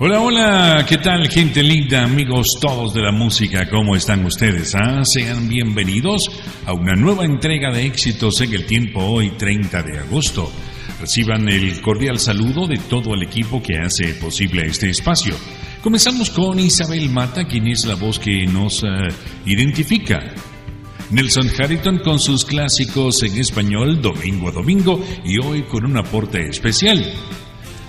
Hola, hola, ¿qué tal gente linda, amigos todos de la música? ¿Cómo están ustedes? Ah? Sean bienvenidos a una nueva entrega de éxitos en el tiempo hoy 30 de agosto. Reciban el cordial saludo de todo el equipo que hace posible este espacio. Comenzamos con Isabel Mata, quien es la voz que nos eh, identifica. Nelson Harrington con sus clásicos en español domingo a domingo y hoy con un aporte especial.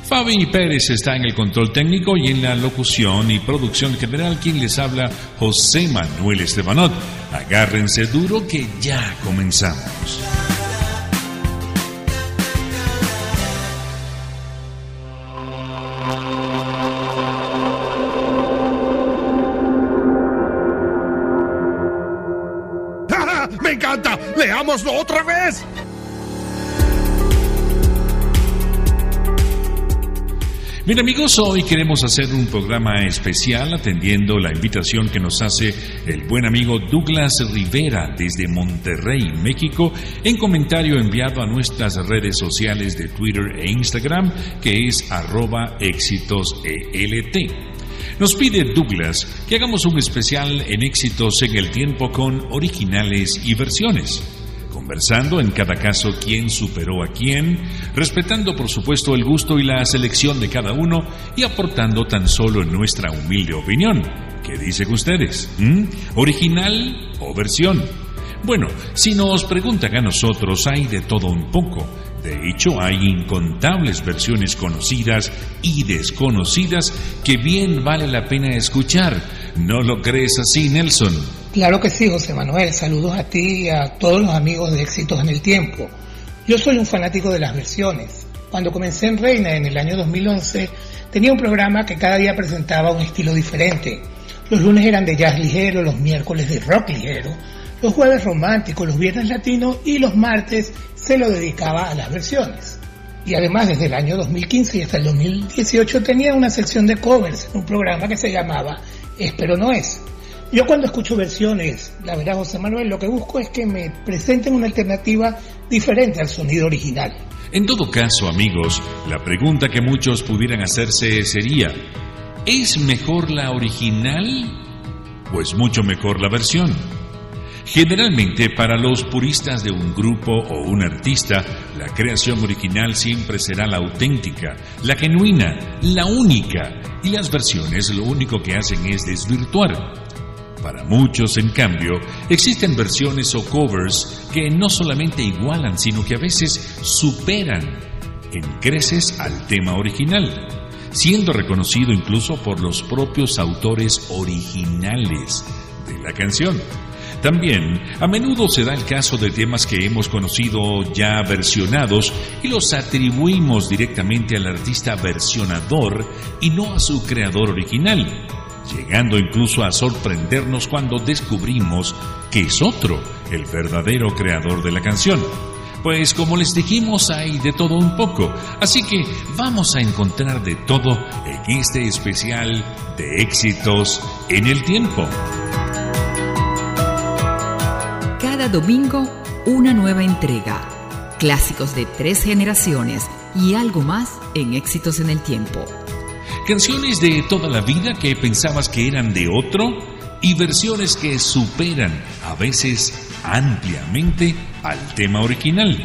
Fabi Pérez está en el control técnico y en la locución y producción general quien les habla José Manuel Estebanot. Agárrense duro que ya comenzamos. ¡Me encanta! ¡Leámoslo otra vez! Bien amigos, hoy queremos hacer un programa especial atendiendo la invitación que nos hace el buen amigo Douglas Rivera desde Monterrey, México, en comentario enviado a nuestras redes sociales de Twitter e Instagram, que es arroba éxitoselt. Nos pide Douglas que hagamos un especial en éxitos en el tiempo con originales y versiones conversando en cada caso quién superó a quién, respetando por supuesto el gusto y la selección de cada uno y aportando tan solo nuestra humilde opinión. ¿Qué dicen ustedes? ¿Mm? ¿Original o versión? Bueno, si nos preguntan a nosotros, hay de todo un poco. De hecho, hay incontables versiones conocidas y desconocidas que bien vale la pena escuchar. ¿No lo crees así, Nelson? Claro que sí, José Manuel. Saludos a ti y a todos los amigos de Éxitos en el Tiempo. Yo soy un fanático de las versiones. Cuando comencé en Reina en el año 2011, tenía un programa que cada día presentaba un estilo diferente. Los lunes eran de jazz ligero, los miércoles de rock ligero, los jueves románticos, los viernes latinos y los martes se lo dedicaba a las versiones. Y además desde el año 2015 y hasta el 2018 tenía una sección de covers en un programa que se llamaba Espero no es. Yo cuando escucho versiones, la verdad José Manuel, lo que busco es que me presenten una alternativa diferente al sonido original. En todo caso, amigos, la pregunta que muchos pudieran hacerse sería, ¿es mejor la original o es mucho mejor la versión? Generalmente, para los puristas de un grupo o un artista, la creación original siempre será la auténtica, la genuina, la única, y las versiones lo único que hacen es desvirtuar. Para muchos, en cambio, existen versiones o covers que no solamente igualan, sino que a veces superan en creces al tema original, siendo reconocido incluso por los propios autores originales de la canción. También, a menudo se da el caso de temas que hemos conocido ya versionados y los atribuimos directamente al artista versionador y no a su creador original, llegando incluso a sorprendernos cuando descubrimos que es otro el verdadero creador de la canción. Pues como les dijimos hay de todo un poco, así que vamos a encontrar de todo en este especial de éxitos en el tiempo. Cada domingo una nueva entrega, clásicos de tres generaciones y algo más en éxitos en el tiempo. Canciones de toda la vida que pensabas que eran de otro y versiones que superan a veces ampliamente al tema original.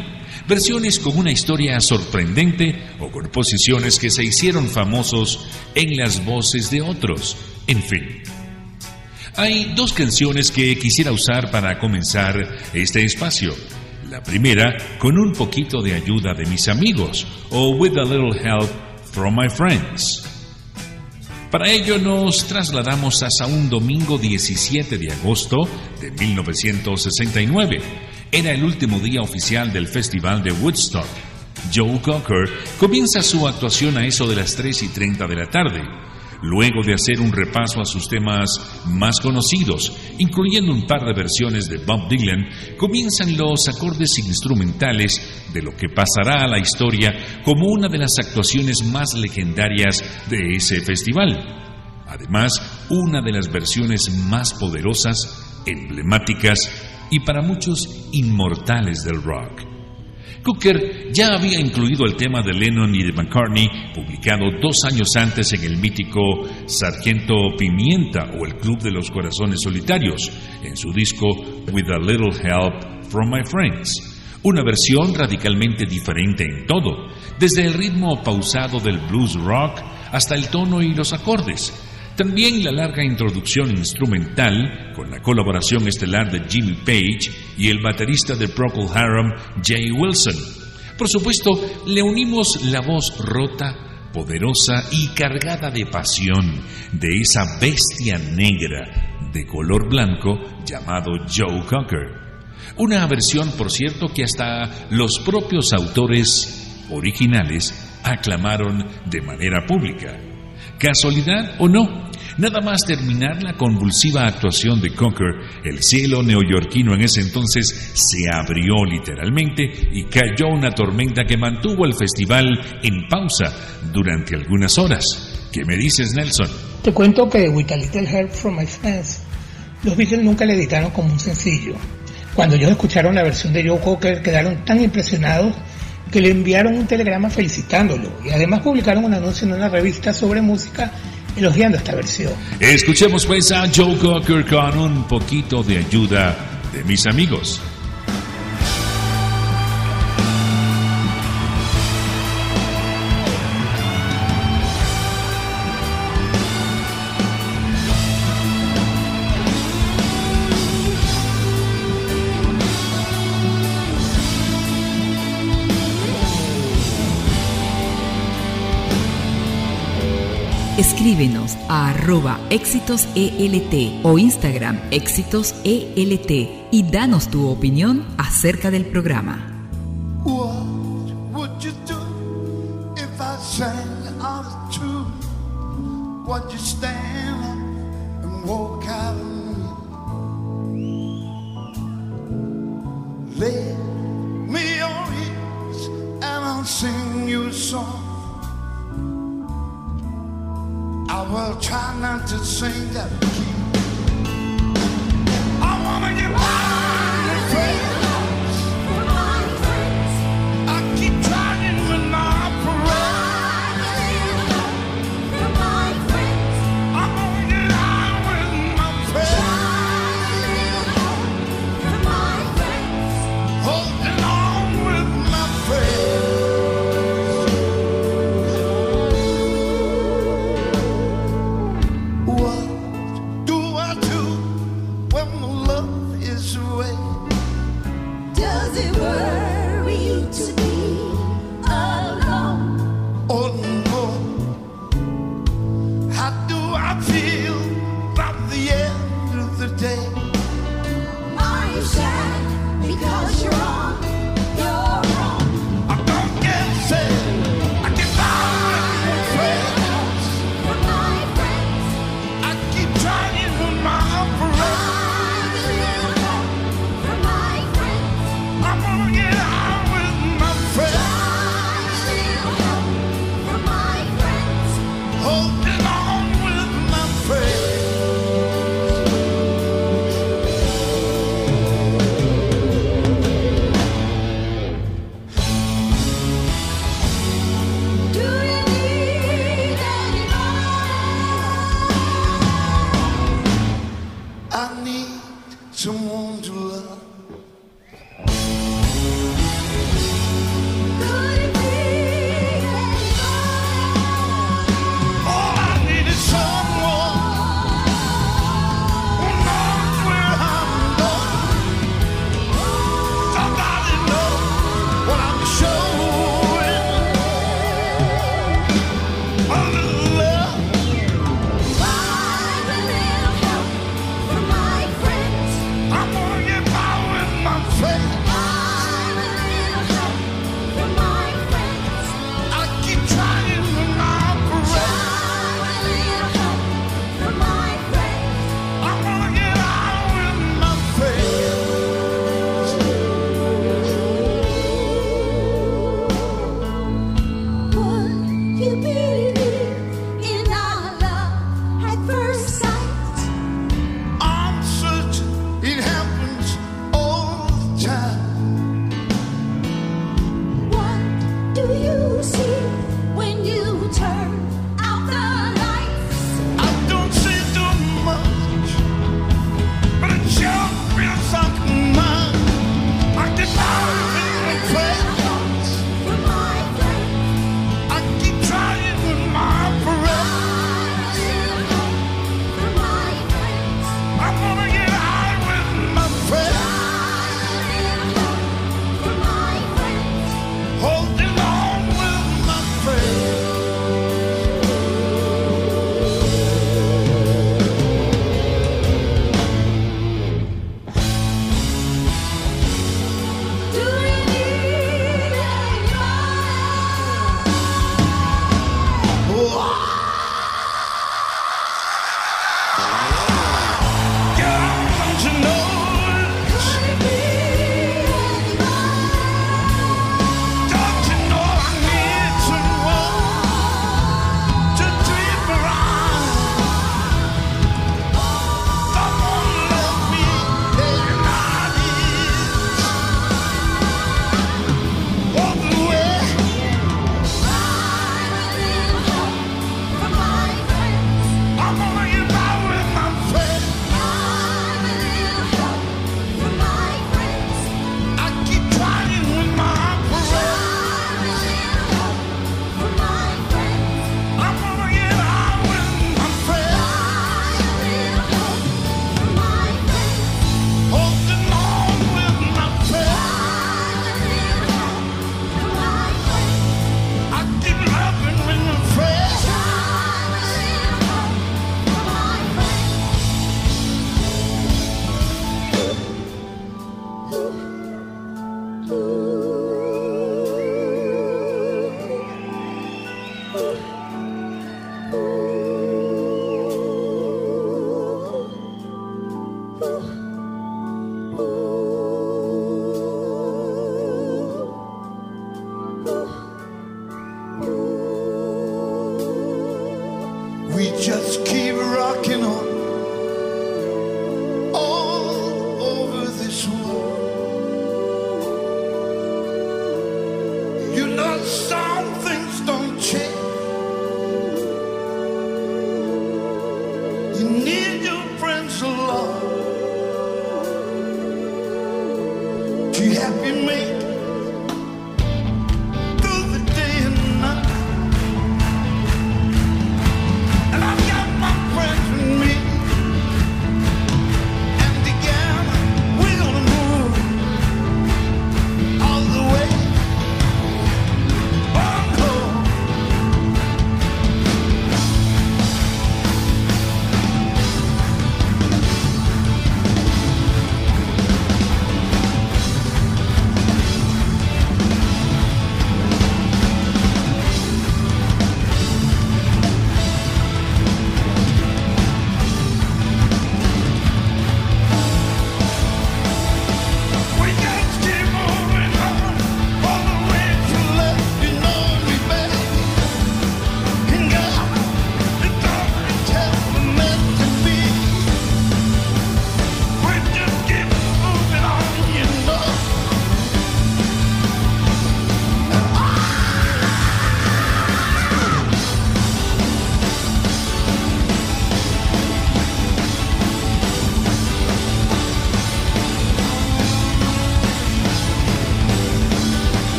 Versiones con una historia sorprendente o con posiciones que se hicieron famosos en las voces de otros. En fin. Hay dos canciones que quisiera usar para comenzar este espacio. La primera, con un poquito de ayuda de mis amigos, o With a Little Help from My Friends. Para ello nos trasladamos hasta un domingo 17 de agosto de 1969. Era el último día oficial del Festival de Woodstock. Joe Cocker comienza su actuación a eso de las 3 y 30 de la tarde. Luego de hacer un repaso a sus temas más conocidos, incluyendo un par de versiones de Bob Dylan, comienzan los acordes instrumentales de lo que pasará a la historia como una de las actuaciones más legendarias de ese festival. Además, una de las versiones más poderosas, emblemáticas y para muchos inmortales del rock. Cooker ya había incluido el tema de Lennon y de McCartney, publicado dos años antes en el mítico Sargento Pimienta o el Club de los Corazones Solitarios, en su disco With a Little Help from My Friends. Una versión radicalmente diferente en todo, desde el ritmo pausado del blues rock hasta el tono y los acordes. También la larga introducción instrumental, con la colaboración estelar de Jimmy Page y el baterista de Procol Harum, Jay Wilson. Por supuesto, le unimos la voz rota, poderosa y cargada de pasión de esa bestia negra de color blanco llamado Joe Cocker. Una versión, por cierto, que hasta los propios autores originales aclamaron de manera pública. ¿Casualidad o no? Nada más terminar la convulsiva actuación de Cocker, el cielo neoyorquino en ese entonces se abrió literalmente y cayó una tormenta que mantuvo el festival en pausa durante algunas horas. ¿Qué me dices, Nelson? Te cuento que With a Little Help from My Friends, los Beatles nunca le editaron como un sencillo. Cuando ellos escucharon la versión de Joe Cocker quedaron tan impresionados que le enviaron un telegrama felicitándolo y además publicaron un anuncio en una revista sobre música esta versión. Escuchemos pues a Joe Cocker con un poquito de ayuda de mis amigos. Escríbenos a arroba éxitos ELT o Instagram éxitos ELT y danos tu opinión acerca del programa. Hold it on. Just keep rocking on.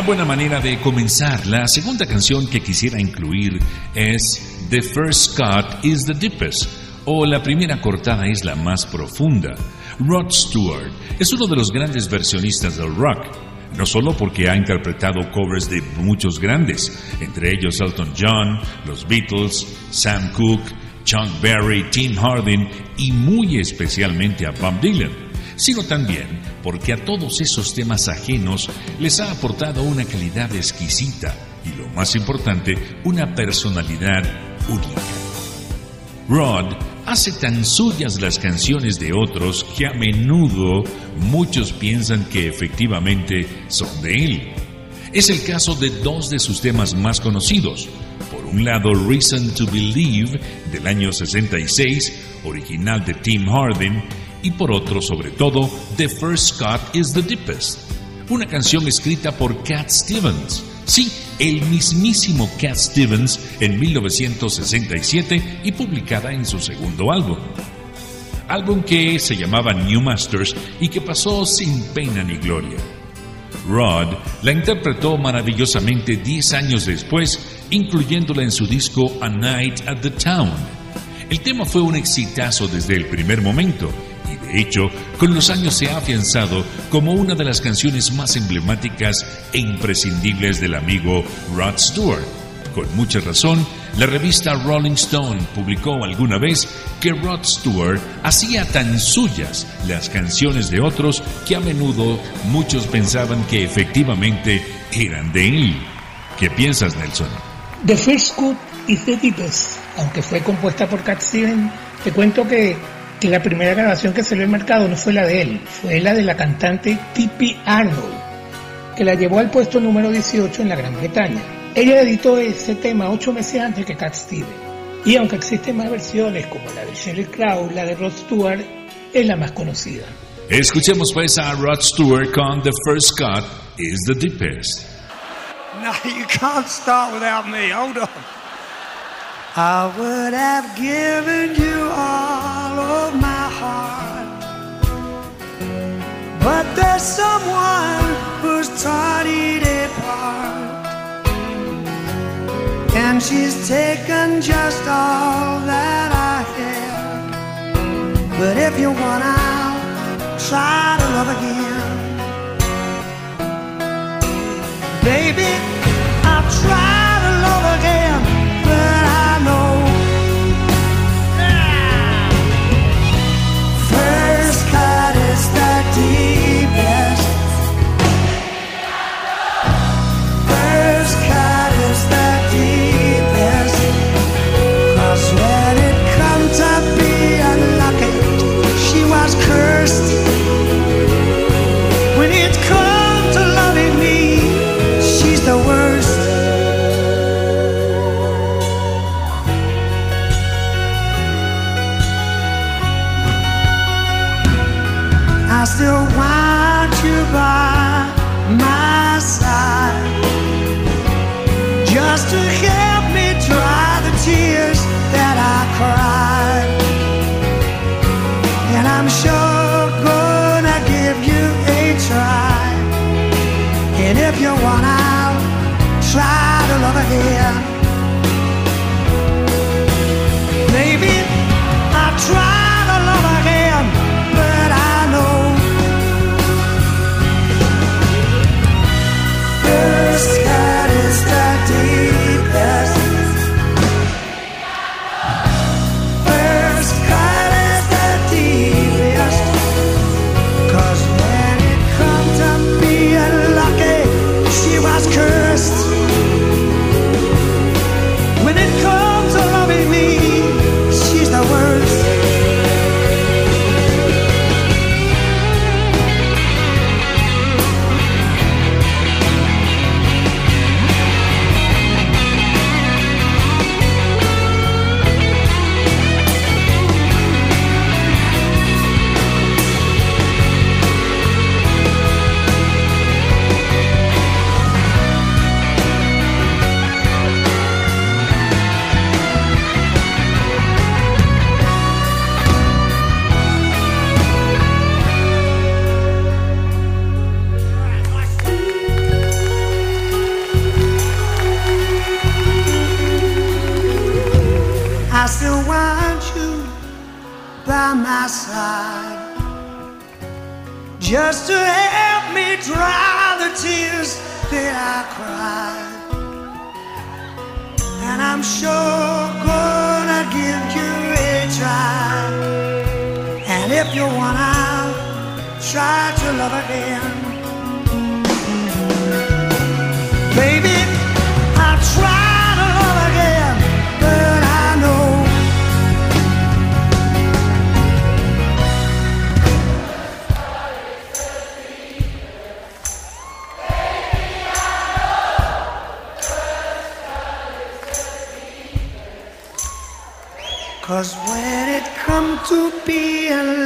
Una buena manera de comenzar. La segunda canción que quisiera incluir es The First Cut is the Deepest o La primera cortada es la más profunda. Rod Stewart es uno de los grandes versionistas del rock, no solo porque ha interpretado covers de muchos grandes, entre ellos Elton John, los Beatles, Sam Cooke, Chuck Berry, Tim Hardin y muy especialmente a Bob Dylan, sino también porque a todos esos temas ajenos les ha aportado una calidad exquisita y lo más importante, una personalidad única. Rod hace tan suyas las canciones de otros que a menudo muchos piensan que efectivamente son de él. Es el caso de dos de sus temas más conocidos. Por un lado, Reason to Believe del año 66, original de Tim Hardin, y por otro, sobre todo, The First Cut is the Deepest, una canción escrita por Cat Stevens. Sí, el mismísimo Cat Stevens en 1967 y publicada en su segundo álbum. Álbum que se llamaba New Masters y que pasó sin pena ni gloria. Rod la interpretó maravillosamente 10 años después, incluyéndola en su disco A Night at the Town. El tema fue un exitazo desde el primer momento de hecho, con los años se ha afianzado como una de las canciones más emblemáticas e imprescindibles del amigo Rod Stewart. Con mucha razón, la revista Rolling Stone publicó alguna vez que Rod Stewart hacía tan suyas las canciones de otros que a menudo muchos pensaban que efectivamente eran de él. ¿Qué piensas, Nelson? The First Cut is the Deepest, aunque fue compuesta por Cat Stevens, te cuento que que la primera grabación que salió al mercado no fue la de él, fue la de la cantante Tippi Arnold, que la llevó al puesto número 18 en la Gran Bretaña. Ella editó ese tema ocho meses antes que Cat Stevens, y aunque existen más versiones como la de Sheryl Crow, la de Rod Stewart es la más conocida. Escuchemos pues a Rod Stewart con The First Cut is the Deepest. No, you can't start without me. Hold on. I would have given you all of my heart. But there's someone who's torn it apart. And she's taken just all that I had. But if you want out, try to love again. Baby, I'll try to love again.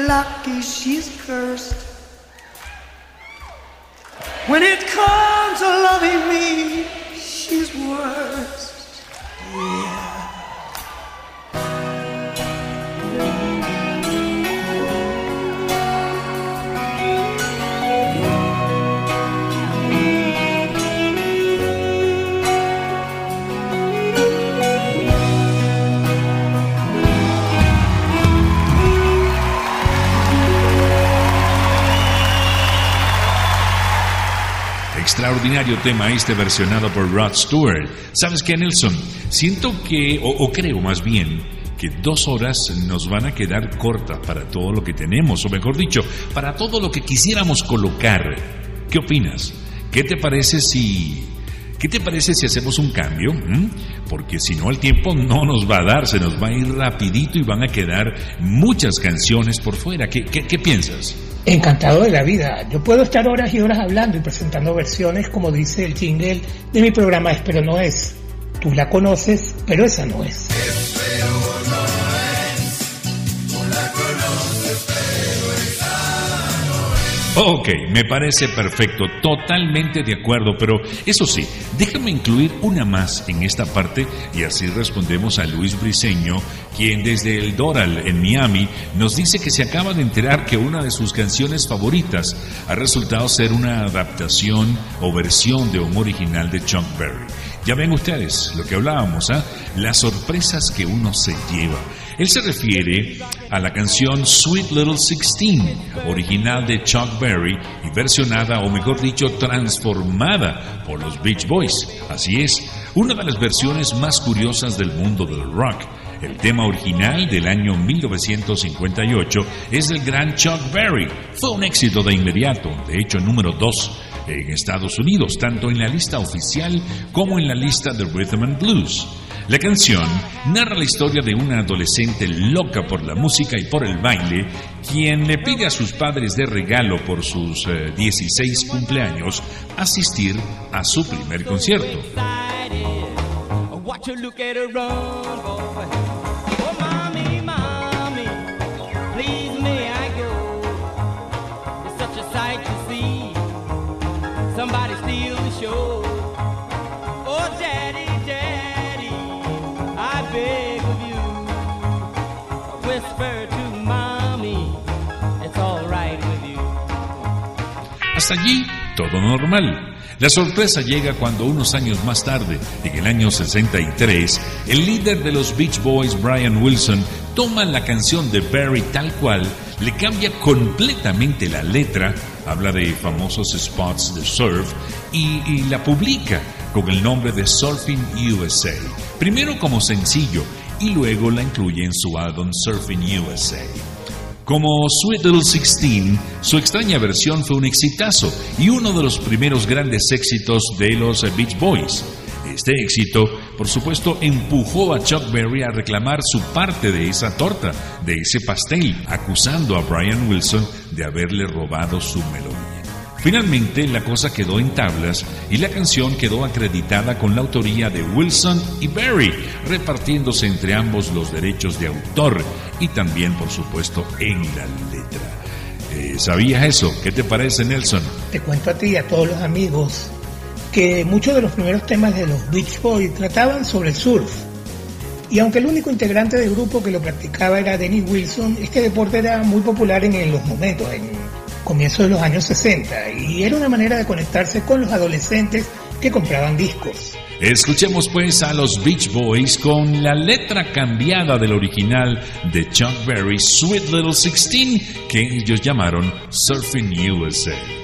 Lucky, she's cursed. When it comes to loving me, she's worst. Extraordinario tema este versionado por Rod Stewart. ¿Sabes qué, Nelson? Siento que, o, o creo más bien, que dos horas nos van a quedar cortas para todo lo que tenemos, o mejor dicho, para todo lo que quisiéramos colocar. ¿Qué opinas? ¿Qué te parece si... ¿Qué te parece si hacemos un cambio? ¿Mm? Porque si no el tiempo no nos va a dar, se nos va a ir rapidito y van a quedar muchas canciones por fuera. ¿Qué, qué, qué piensas? Encantado de la vida. Yo puedo estar horas y horas hablando y presentando versiones, como dice el jingle de mi programa Es Pero No Es. Tú la conoces, pero esa no es. Ok, me parece perfecto, totalmente de acuerdo, pero eso sí, déjame incluir una más en esta parte y así respondemos a Luis Briseño, quien desde el Doral en Miami nos dice que se acaba de enterar que una de sus canciones favoritas ha resultado ser una adaptación o versión de un original de Chuck Berry. Ya ven ustedes lo que hablábamos, ¿ah? Las sorpresas que uno se lleva. Él se refiere a la canción Sweet Little Sixteen, original de Chuck Berry y versionada, o mejor dicho, transformada por los Beach Boys. Así es, una de las versiones más curiosas del mundo del rock. El tema original del año 1958 es del gran Chuck Berry. Fue un éxito de inmediato, de hecho número 2 en Estados Unidos, tanto en la lista oficial como en la lista de Rhythm and Blues. La canción narra la historia de una adolescente loca por la música y por el baile, quien le pide a sus padres de regalo por sus eh, 16 cumpleaños asistir a su primer concierto. Allí, todo normal. La sorpresa llega cuando unos años más tarde, en el año 63, el líder de los Beach Boys, Brian Wilson, toma la canción de Barry tal cual, le cambia completamente la letra, habla de famosos spots de surf y la publica con el nombre de Surfing USA. Primero como sencillo y luego la incluye en su álbum Surfing USA. Como Sweet Little Sixteen, su extraña versión fue un exitazo y uno de los primeros grandes éxitos de los Beach Boys. Este éxito, por supuesto, empujó a Chuck Berry a reclamar su parte de esa torta, de ese pastel, acusando a Brian Wilson de haberle robado su melodía. Finalmente, la cosa quedó en tablas y la canción quedó acreditada con la autoría de Wilson y Berry, repartiéndose entre ambos los derechos de autor y también, por supuesto, en la letra. Eh, ¿Sabías eso? ¿Qué te parece, Nelson? Te cuento a ti y a todos los amigos que muchos de los primeros temas de los Beach Boys trataban sobre el surf. Y aunque el único integrante del grupo que lo practicaba era Dennis Wilson, este deporte era muy popular en, los momentos, en comienzos de los años 60, y era una manera de conectarse con los adolescentes que compraban discos. Escuchemos pues a los Beach Boys con la letra cambiada del original de Chuck Berry, Sweet Little Sixteen, que ellos llamaron Surfing USA.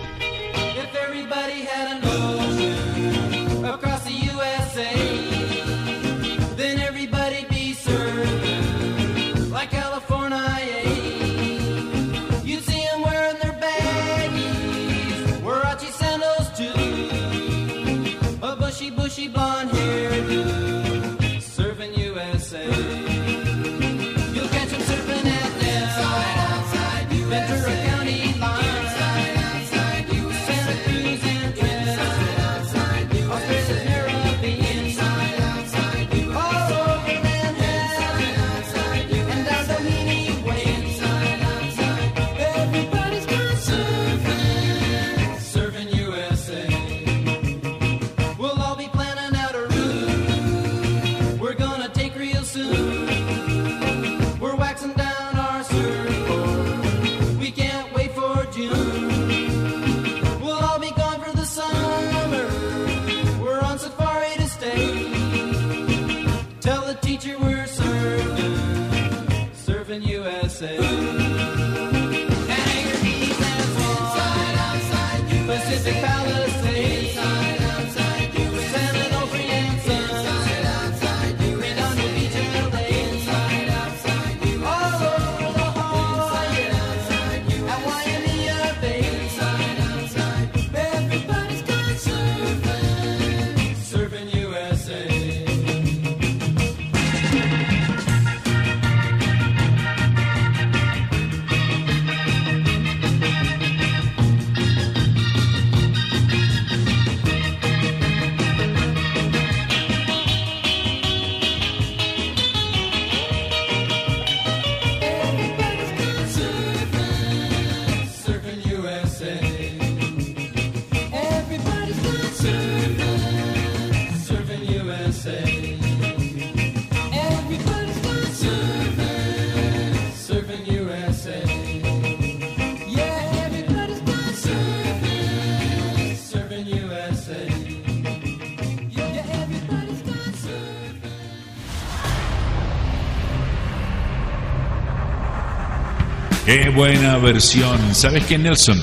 Qué buena versión. ¿Sabes qué, Nelson?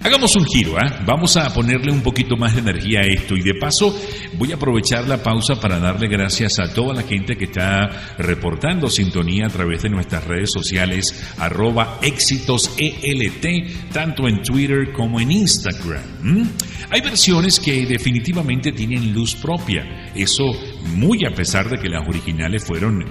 Hagamos un giro, ¿ah? Vamos a ponerle un poquito más de energía a esto y de paso voy a aprovechar la pausa para darle gracias a toda la gente que está reportando sintonía a través de nuestras redes sociales arroba éxitos ELT, tanto en Twitter como en Instagram. Hay versiones que definitivamente tienen luz propia, eso muy a pesar de que las originales fueron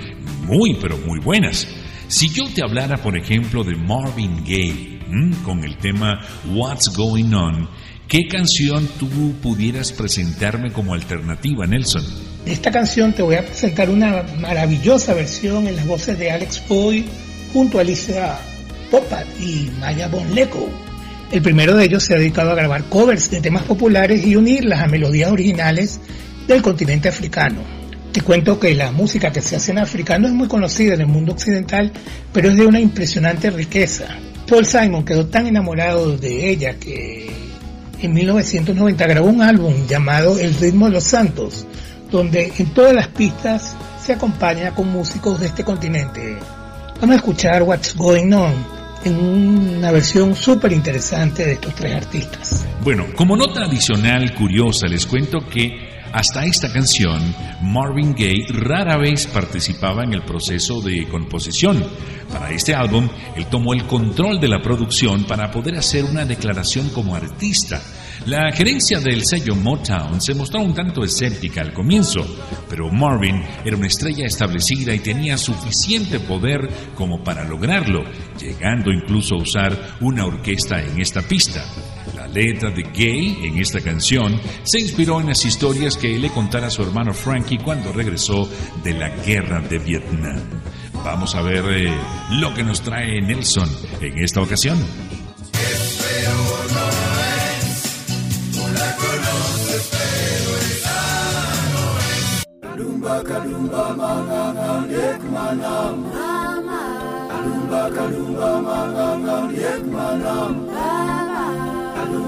muy pero muy buenas. Si yo te hablara, por ejemplo, de Marvin Gaye ¿m? con el tema What's Going On, ¿qué canción tú pudieras presentarme como alternativa, Nelson? Esta canción te voy a presentar una maravillosa versión en las voces de Alex Boy junto a Alicia Popat y Maya Bonleco. El primero de ellos se ha dedicado a grabar covers de temas populares y unirlas a melodías originales del continente africano. Te cuento que la música que se hace en África no es muy conocida en el mundo occidental, pero es de una impresionante riqueza. Paul Simon quedó tan enamorado de ella que en 1990 grabó un álbum llamado El ritmo de los santos, donde en todas las pistas se acompaña con músicos de este continente. Vamos a escuchar What's Going On en una versión súper interesante de estos tres artistas. Bueno, como nota adicional curiosa, les cuento que hasta esta canción, Marvin Gaye rara vez participaba en el proceso de composición. Para este álbum, él tomó el control de la producción para poder hacer una declaración como artista. La gerencia del sello Motown se mostró un tanto escéptica al comienzo, pero Marvin era una estrella establecida y tenía suficiente poder como para lograrlo, llegando incluso a usar una orquesta en esta pista. Letra de Gay en esta canción se inspiró en las historias que le contara a su hermano Frankie cuando regresó de la guerra de Vietnam. Vamos a ver eh, lo que nos trae Nelson en esta ocasión.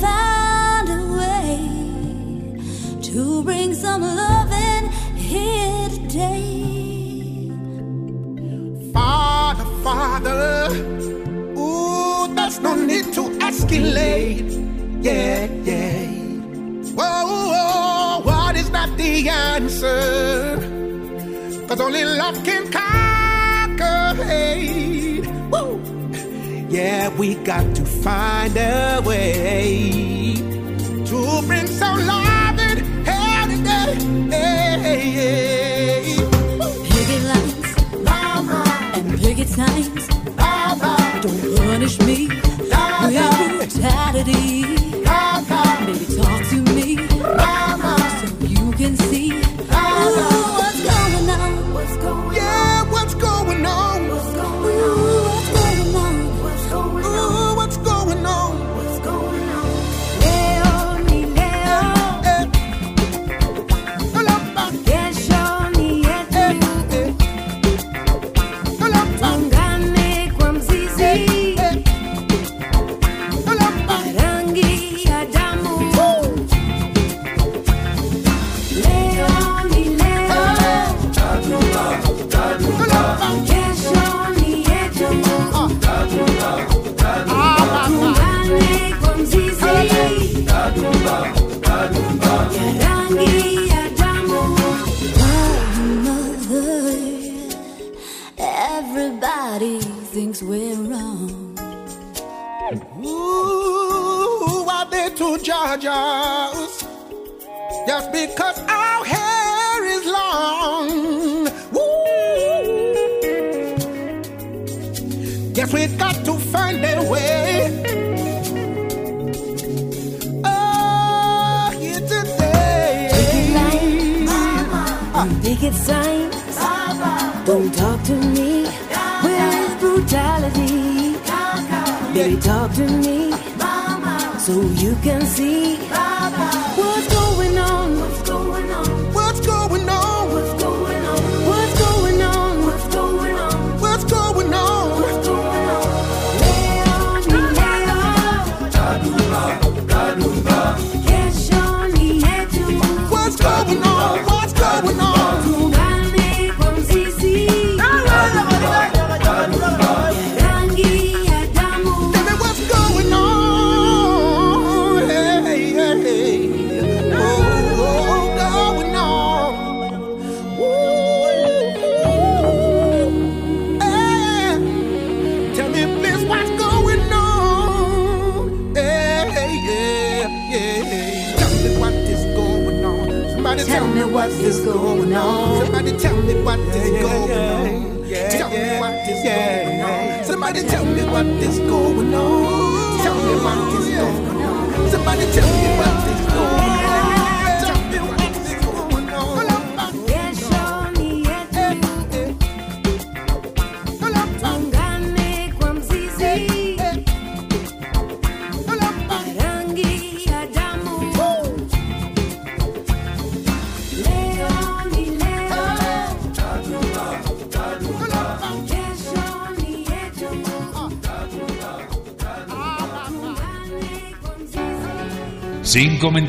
find a way to bring some love in here today. Father, Father, ooh, there's no need to escalate. Yeah, yeah. Whoa, whoa, what is not the answer? Cause only love can conquer hate. Yeah, we got to find a way to bring some love in here today. Hey, hey. Picket lines and picket signs. Don't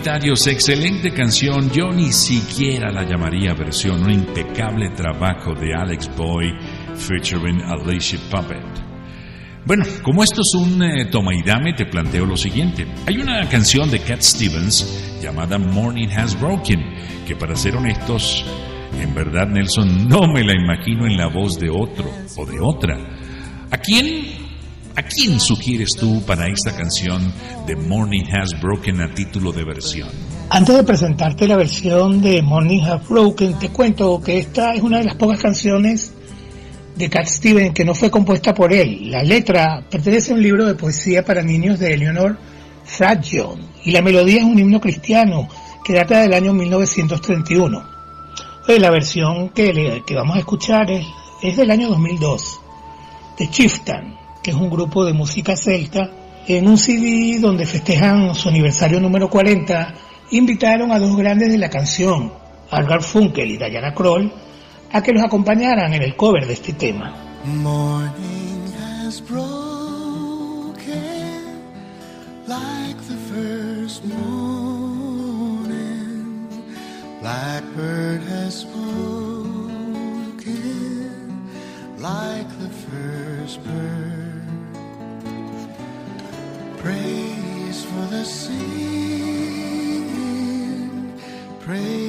comentarios, excelente canción. Yo ni siquiera la llamaría versión, un impecable trabajo de Alex Boy featuring Alicia Puppet. Bueno, como esto es un eh, toma y dame, te planteo lo siguiente. Hay una canción de Cat Stevens llamada Morning Has Broken, que para ser honestos, en verdad Nelson no me la imagino en la voz de otro o de otra. ¿A quién ¿A quién sugieres tú para esta canción de Morning Has Broken a título de versión? Antes de presentarte la versión de Morning Have Broken, te cuento que esta es una de las pocas canciones de Cat Stevens que no fue compuesta por él. La letra pertenece a un libro de poesía para niños de Eleanor Fragile y la melodía es un himno cristiano que data del año 1931. la versión que, que vamos a escuchar es, es del año 2002, de Chieftain, que es un grupo de música celta. En un CD donde festejan su aniversario número 40, invitaron a dos grandes de la canción, Algar Funkel y Diana Kroll, a que los acompañaran en el cover de este tema. Morning has broken like the first morning. Blackbird has like the first. Praise for the singing, praise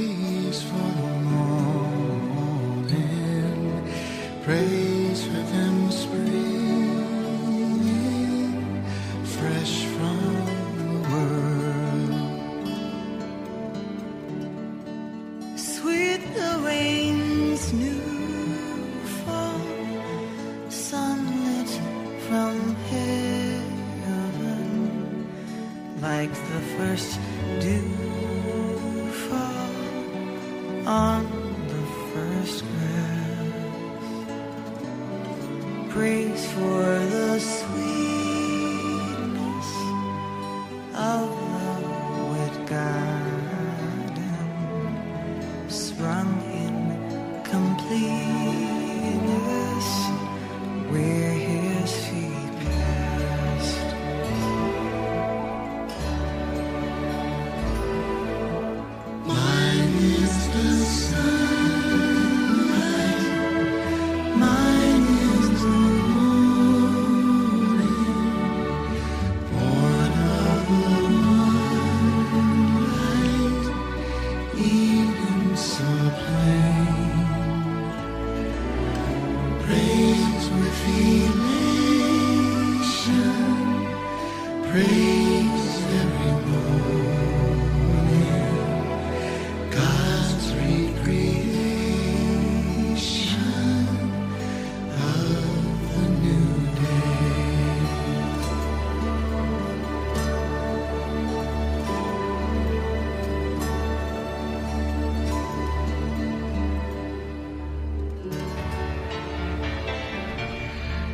like the first dew fall on the first grass. Praise for the sweetness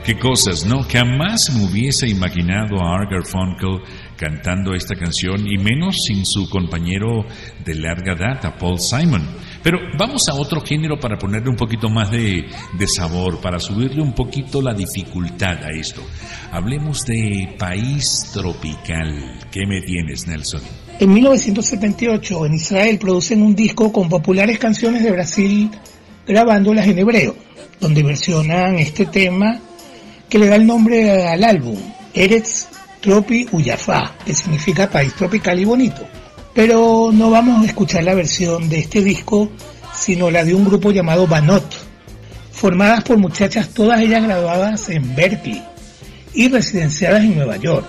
Qué cosas, ¿no? Jamás me hubiese imaginado a Art Garfunkel cantando esta canción y menos sin su compañero de larga data, Paul Simon. Pero vamos a otro género para ponerle un poquito más de, de sabor, para subirle un poquito la dificultad a esto. Hablemos de país tropical. ¿Qué me tienes, Nelson? En 1978 en Israel producen un disco con populares canciones de Brasil grabándolas en hebreo, donde versionan este tema que le da el nombre al álbum, Eretz Tropi Uyafá, que significa país tropical y bonito. Pero no vamos a escuchar la versión de este disco, sino la de un grupo llamado Banot, formadas por muchachas todas ellas graduadas en Berkeley y residenciadas en Nueva York.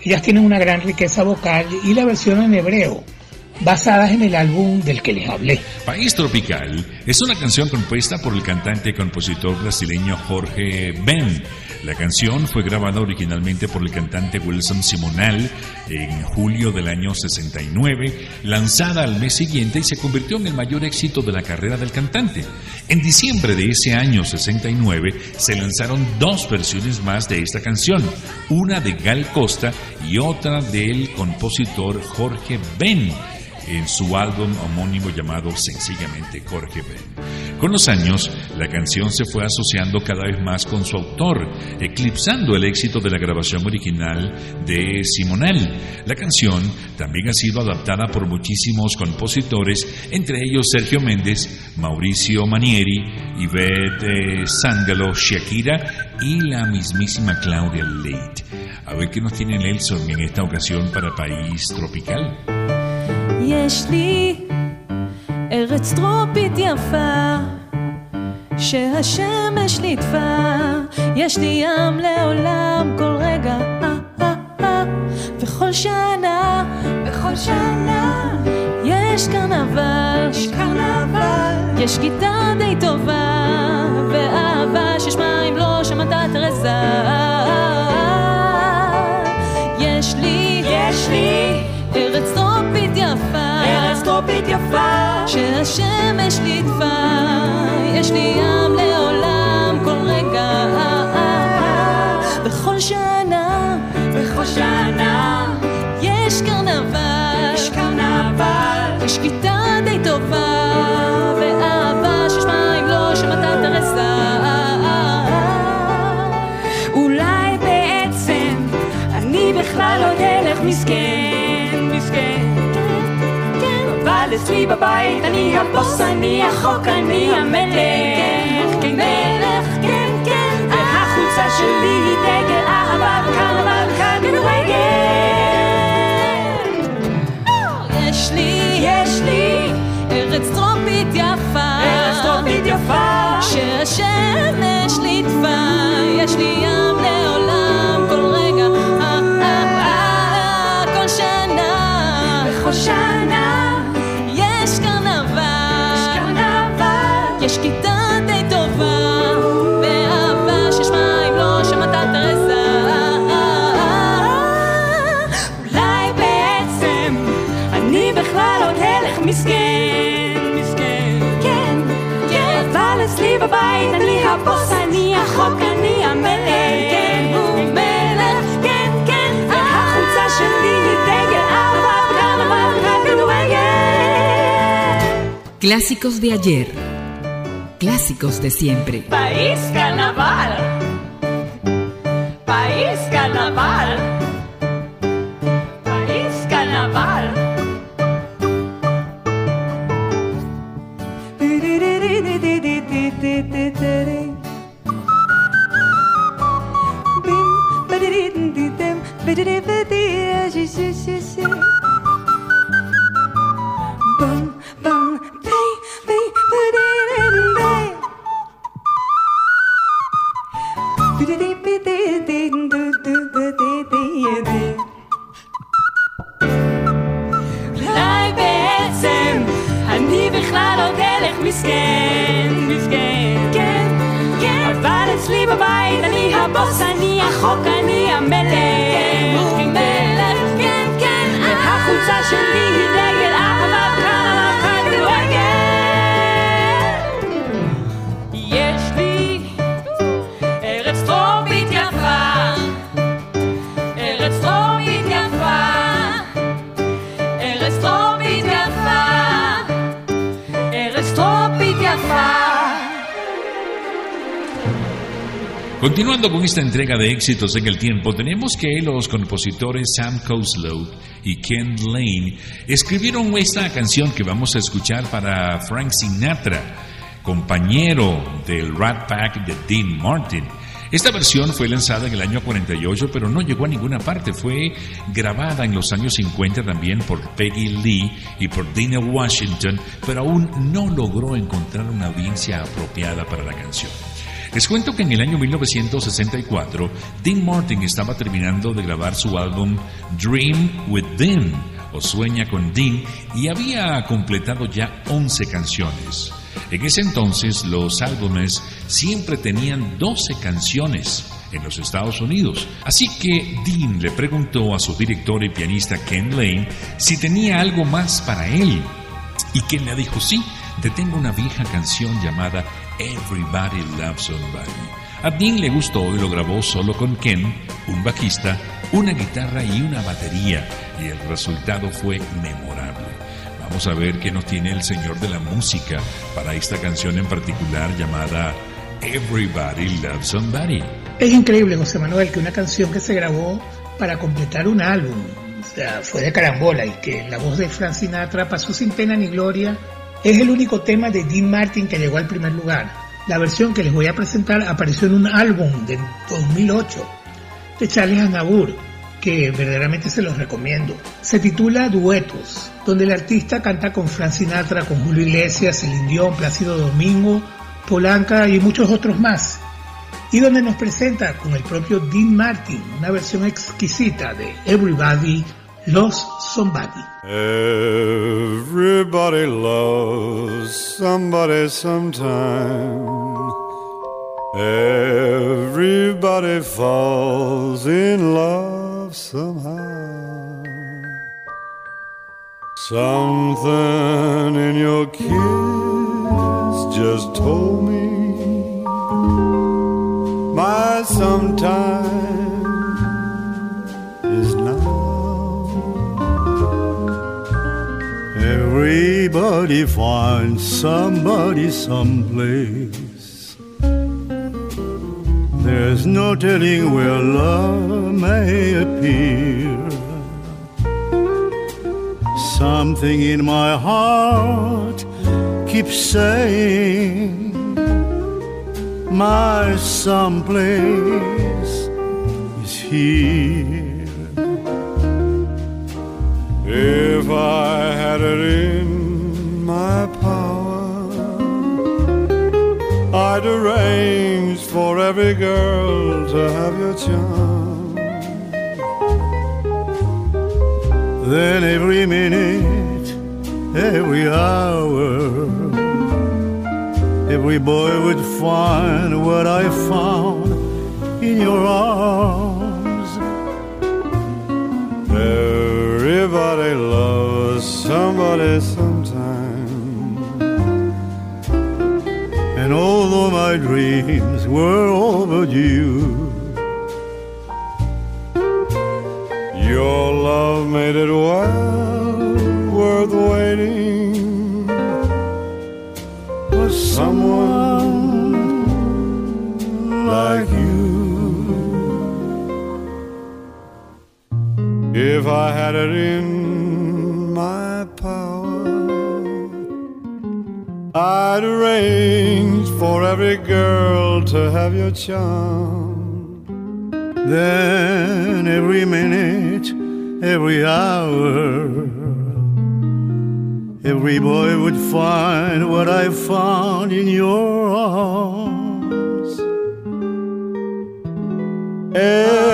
Ellas tienen una gran riqueza vocal y la versión en hebreo, basadas en el álbum del que les hablé. País Tropical es una canción compuesta por el cantante y compositor brasileño Jorge Ben. La canción fue grabada originalmente por el cantante Wilson Simonal en julio del año 69, lanzada al mes siguiente y se convirtió en el mayor éxito de la carrera del cantante. En diciembre de ese año 69 se lanzaron dos versiones más de esta canción, una de Gal Costa y otra del compositor Jorge Ben en su álbum homónimo llamado sencillamente Jorge Ben. Con los años, la canción se fue asociando cada vez más con su autor, eclipsando el éxito de la grabación original de Simonal. La canción también ha sido adaptada por muchísimos compositores, entre ellos Sergio Méndez, Mauricio Manieri, Yvette Sangalo, Shakira y la mismísima Claudia Leite. A ver qué nos tiene Nelson en esta ocasión para País Tropical. יש לי ארץ טרופית יפה שהשמש ליטפה. יש לי ים לעולם כל רגע. אה, אה, אה. וכל שנה וכל שנה יש קרנבל. יש קרנבל. יש גיטה די טובה ואהבה שיש מים לא שמעת תרזה טרופית יפה. שהשמש ליטפה, יש לי ים לעולם כל רגע, בכל שנה, בכל שנה, יש קרנבל, יש קרנבל, יש כיתה די טובה, ואהבה שיש מים לא שמטה תרסה. אולי בעצם אני בכלל עוד הלך מסכן, אבל אצלי בבית אני הבוס, אני החוק, אני המלך. כן, מלך, כן, כן. והחולצה שלי היא דגל אהבה וקרנבל כדורגל. יש לי, יש לי ארץ טרופית יפה. ארץ טרופית יפה. שהשמש ליטפה. יש לי ים Clásicos de ayer. Clásicos de siempre. País carnaval. País carnaval. Esta entrega de éxitos en el tiempo, tenemos que los compositores Sam Coslow y Ken Lane escribieron esta canción que vamos a escuchar para Frank Sinatra, compañero del Rat Pack de Dean Martin. Esta versión fue lanzada en el año 48, pero no llegó a ninguna parte. Fue grabada en los años 50 también por Peggy Lee y por Dina Washington, pero aún no logró encontrar una audiencia apropiada para la canción. Les cuento que en el año 1964, Dean Martin estaba terminando de grabar su álbum Dream with Dean, o Sueña con Dean, y había completado ya 11 canciones. En ese entonces, los álbumes siempre tenían 12 canciones en los Estados Unidos. Así que Dean le preguntó a su director y pianista Ken Lane si tenía algo más para él. Y Ken le dijo, sí, te tengo una vieja canción llamada Everybody Loves Somebody. A Dean le gustó y lo grabó solo con Ken, un bajista, una guitarra y una batería, y el resultado fue memorable. Vamos a ver qué nos tiene el señor de la música para esta canción en particular llamada Everybody Loves Somebody. Es increíble, José Manuel, que una canción que se grabó para completar un álbum, fue de carambola y que la voz de Frank Sinatra pasó sin pena ni gloria, es el único tema de Dean Martin que llegó al primer lugar. La versión que les voy a presentar apareció en un álbum de 2008 de Charles Aznavour, que verdaderamente se los recomiendo. Se titula Duetos, donde el artista canta con Frank Sinatra, con Julio Iglesias, Celine Dion, Plácido Domingo, Polanca y muchos otros más. Y donde nos presenta con el propio Dean Martin una versión exquisita de Everybody Loves Somebody. Everybody loves somebody sometime. Everybody falls in love somehow. Something in your kiss just told me my sometime Everybody finds somebody someplace. There's no telling where love may appear. Something in my heart keeps saying my someplace is here. If I had it in my power, I'd arrange for every girl to have your charm. Then every minute, every hour, every boy would find what I found in your arms. Everybody loves somebody Although my dreams were overdue, your love made it well worth waiting for someone like you. If I had it in I'd arrange for every girl to have your charm. Then every minute, every hour, every boy would find what I found in your arms. Everybody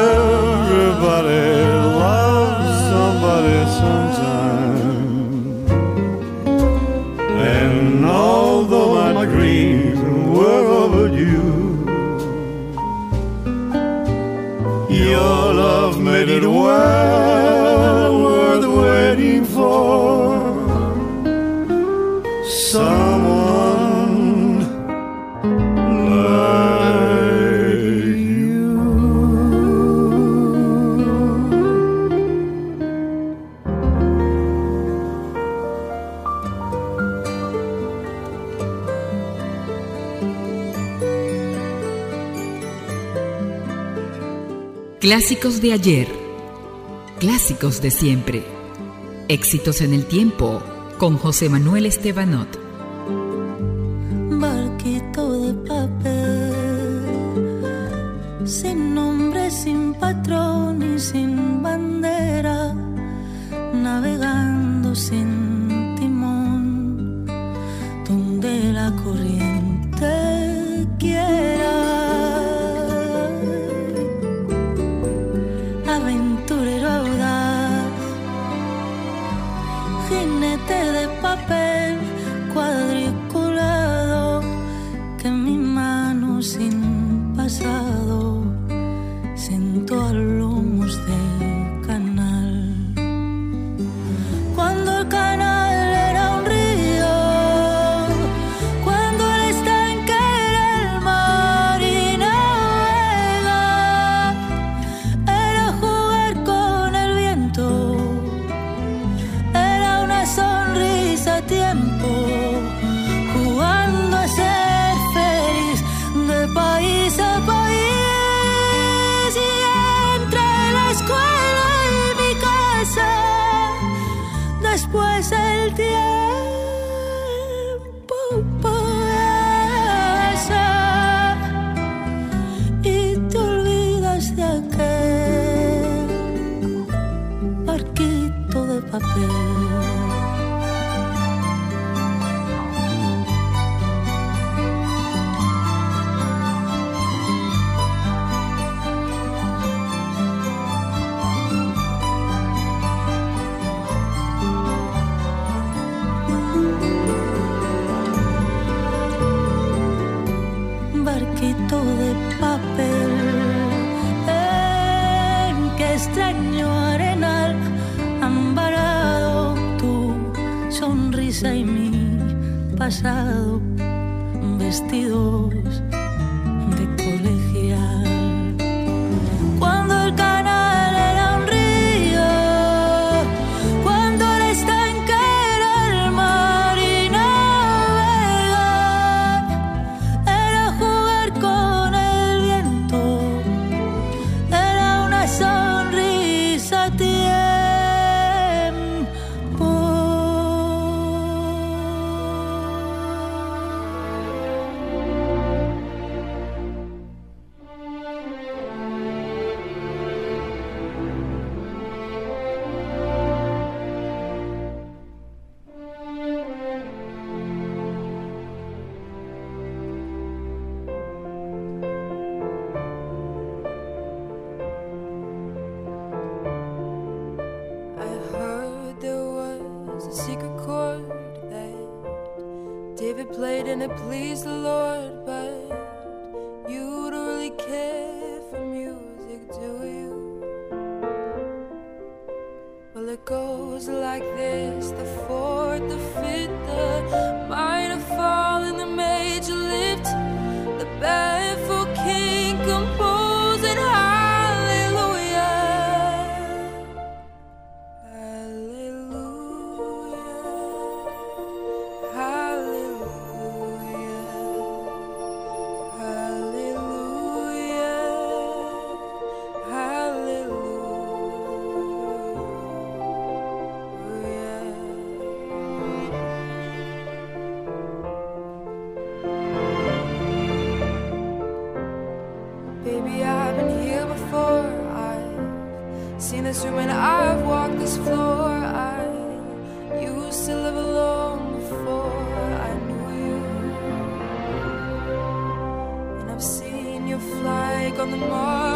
Clásicos de ayer, clásicos de siempre, éxitos en el tiempo con José Manuel Estebanot. on the mark.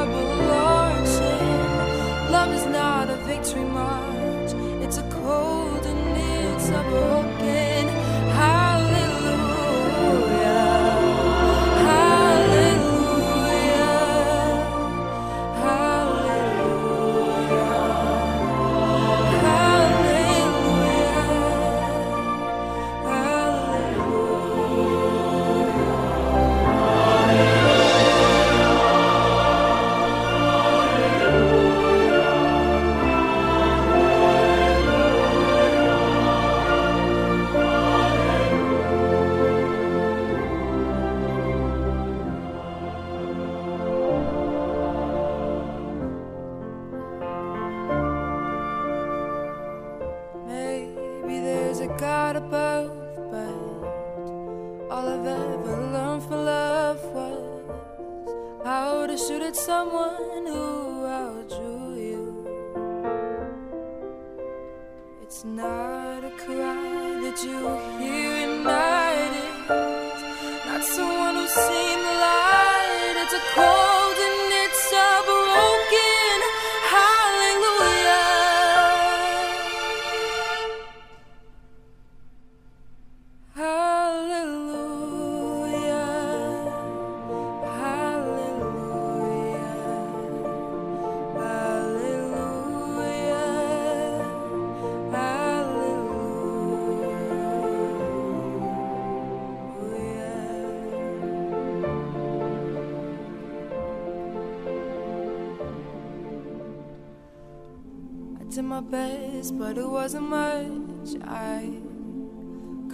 did my best, but it wasn't much. I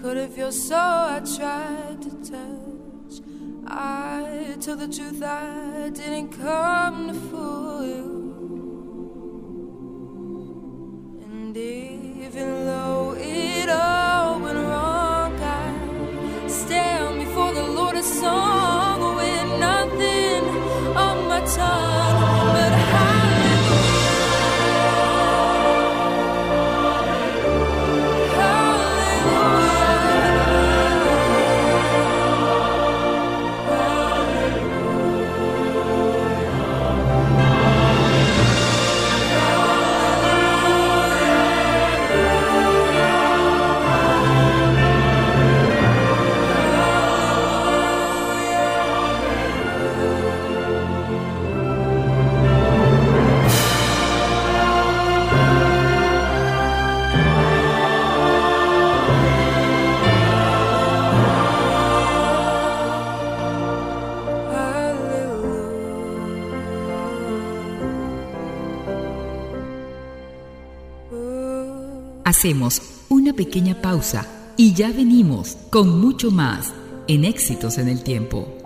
could have feel so I tried to touch. I told the truth I didn't come to fool. Hacemos una pequeña pausa y ya venimos con mucho más en éxitos en el tiempo.